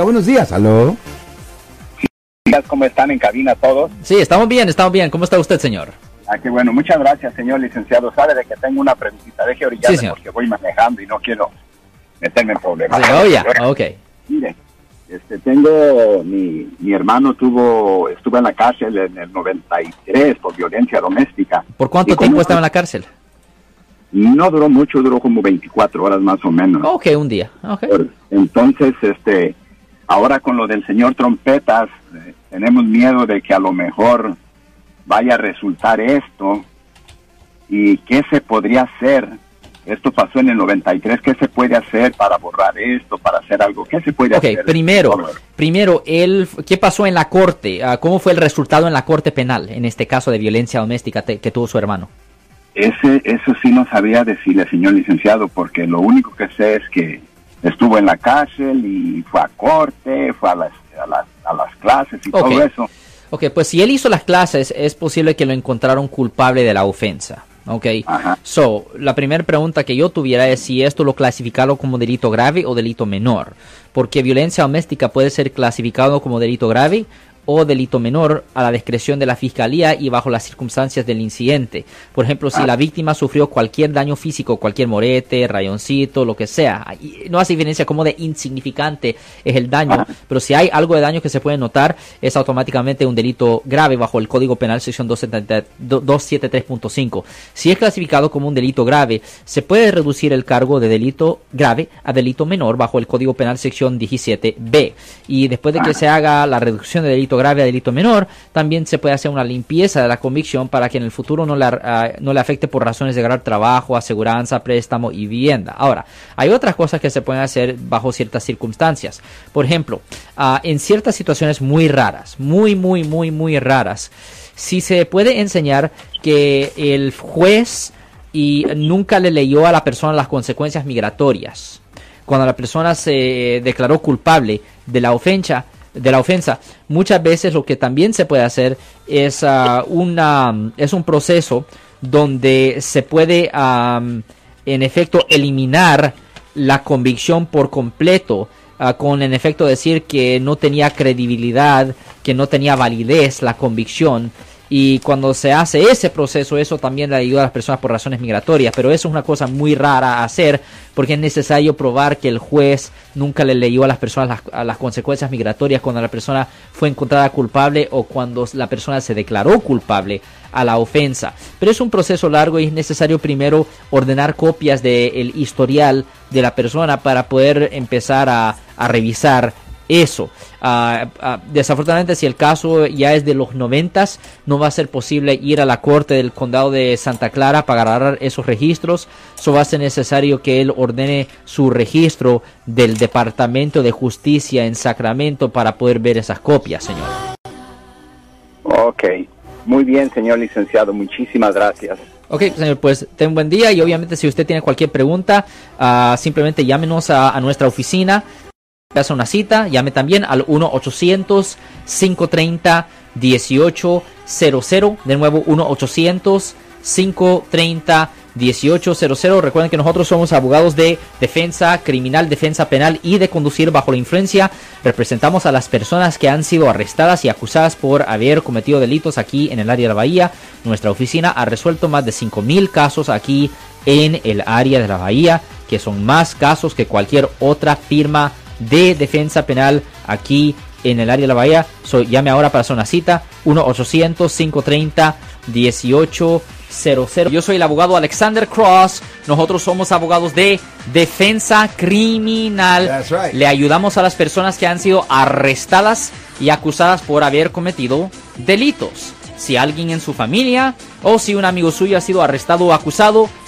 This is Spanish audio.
Buenos días, aló. ¿Cómo están en cabina todos? Sí, estamos bien, estamos bien. ¿Cómo está usted, señor? Ah, qué bueno. Muchas gracias, señor licenciado. Sabe de que tengo una preguntita. Deje orillarme Sí, porque voy manejando y no quiero meterme en problemas. Sí, oh, ya, ok. Mire, este, tengo, mi, mi hermano tuvo, estuvo en la cárcel en el 93 por violencia doméstica. ¿Por cuánto como- tiempo estaba en la cárcel? No duró mucho, duró como 24 horas más o menos. Ok, un día. Ok. Por- Entonces, este, ahora con lo del señor Trompetas, eh, tenemos miedo de que a lo mejor vaya a resultar esto. ¿Y qué se podría hacer? Esto pasó en el 93. ¿Qué se puede hacer para borrar esto, para hacer algo? ¿Qué se puede Ok, hacer? primero, primero, el, ¿qué pasó en la corte? Ah, ¿Cómo fue el resultado en la corte penal en este caso de violencia doméstica que tuvo su hermano? Ese, eso sí no sabría decirle, señor licenciado, porque lo único que sé es que estuvo en la cárcel y fue a corte, fue a las, a las, a las clases y todo eso. Ok, pues si él hizo las clases, es posible que lo encontraron culpable de la ofensa. Ok. Ajá. So, la primera pregunta que yo tuviera es si esto lo clasificaron como delito grave o delito menor. Porque violencia doméstica puede ser clasificado como delito grave o delito menor a la discreción de la fiscalía y bajo las circunstancias del incidente. Por ejemplo, si la víctima sufrió cualquier daño físico, cualquier morete, rayoncito, lo que sea, no hace diferencia como de insignificante es el daño, pero si hay algo de daño que se puede notar, es automáticamente un delito grave bajo el Código Penal sección 270 273.5. Si es clasificado como un delito grave, se puede reducir el cargo de delito grave a delito menor bajo el Código Penal sección 17b. Y después de que se haga la reducción de delito grave a delito menor, también se puede hacer una limpieza de la convicción para que en el futuro no le, ah, no le afecte por razones de ganar trabajo, aseguranza, préstamo y vivienda. Ahora, hay otras cosas que se pueden hacer bajo ciertas circunstancias. Por ejemplo, ah, en ciertas situaciones muy raras, muy, muy, muy, muy raras, si se puede enseñar que el juez y nunca le leyó a la persona las consecuencias migratorias. Cuando la persona se declaró culpable de la ofensa, de la ofensa, muchas veces lo que también se puede hacer es ah, una es un proceso donde se puede en efecto eliminar la convicción por completo ah, con en efecto decir que no tenía credibilidad, que no tenía validez la convicción y cuando se hace ese proceso, eso también le ayuda a las personas por razones migratorias. Pero eso es una cosa muy rara a hacer porque es necesario probar que el juez nunca le leyó a las personas las, a las consecuencias migratorias cuando la persona fue encontrada culpable o cuando la persona se declaró culpable a la ofensa. Pero es un proceso largo y es necesario primero ordenar copias del historial de la persona para poder empezar a revisar eso. Ah, ah, desafortunadamente, si el caso ya es de los noventas, no va a ser posible ir a la corte del condado de Santa Clara para agarrar esos registros. Eso va a ser necesario que él ordene su registro del Departamento de Justicia en Sacramento para poder ver esas copias, señor. Ok, muy bien, señor licenciado, muchísimas gracias. Ok, señor, pues ten buen día y obviamente si usted tiene cualquier pregunta, ah, simplemente llámenos a, a nuestra oficina. Hace una cita, llame también al 1-800-530-1800. De nuevo, 1-800-530-1800. Recuerden que nosotros somos abogados de defensa criminal, defensa penal y de conducir bajo la influencia. Representamos a las personas que han sido arrestadas y acusadas por haber cometido delitos aquí en el área de la Bahía. Nuestra oficina ha resuelto más de 5.000 casos aquí en el área de la Bahía, que son más casos que cualquier otra firma de defensa penal aquí en el área de la bahía. So, llame ahora para hacer una cita 1-800-530-1800. Yo soy el abogado Alexander Cross. Nosotros somos abogados de defensa criminal. Right. Le ayudamos a las personas que han sido arrestadas y acusadas por haber cometido delitos. Si alguien en su familia o si un amigo suyo ha sido arrestado o acusado,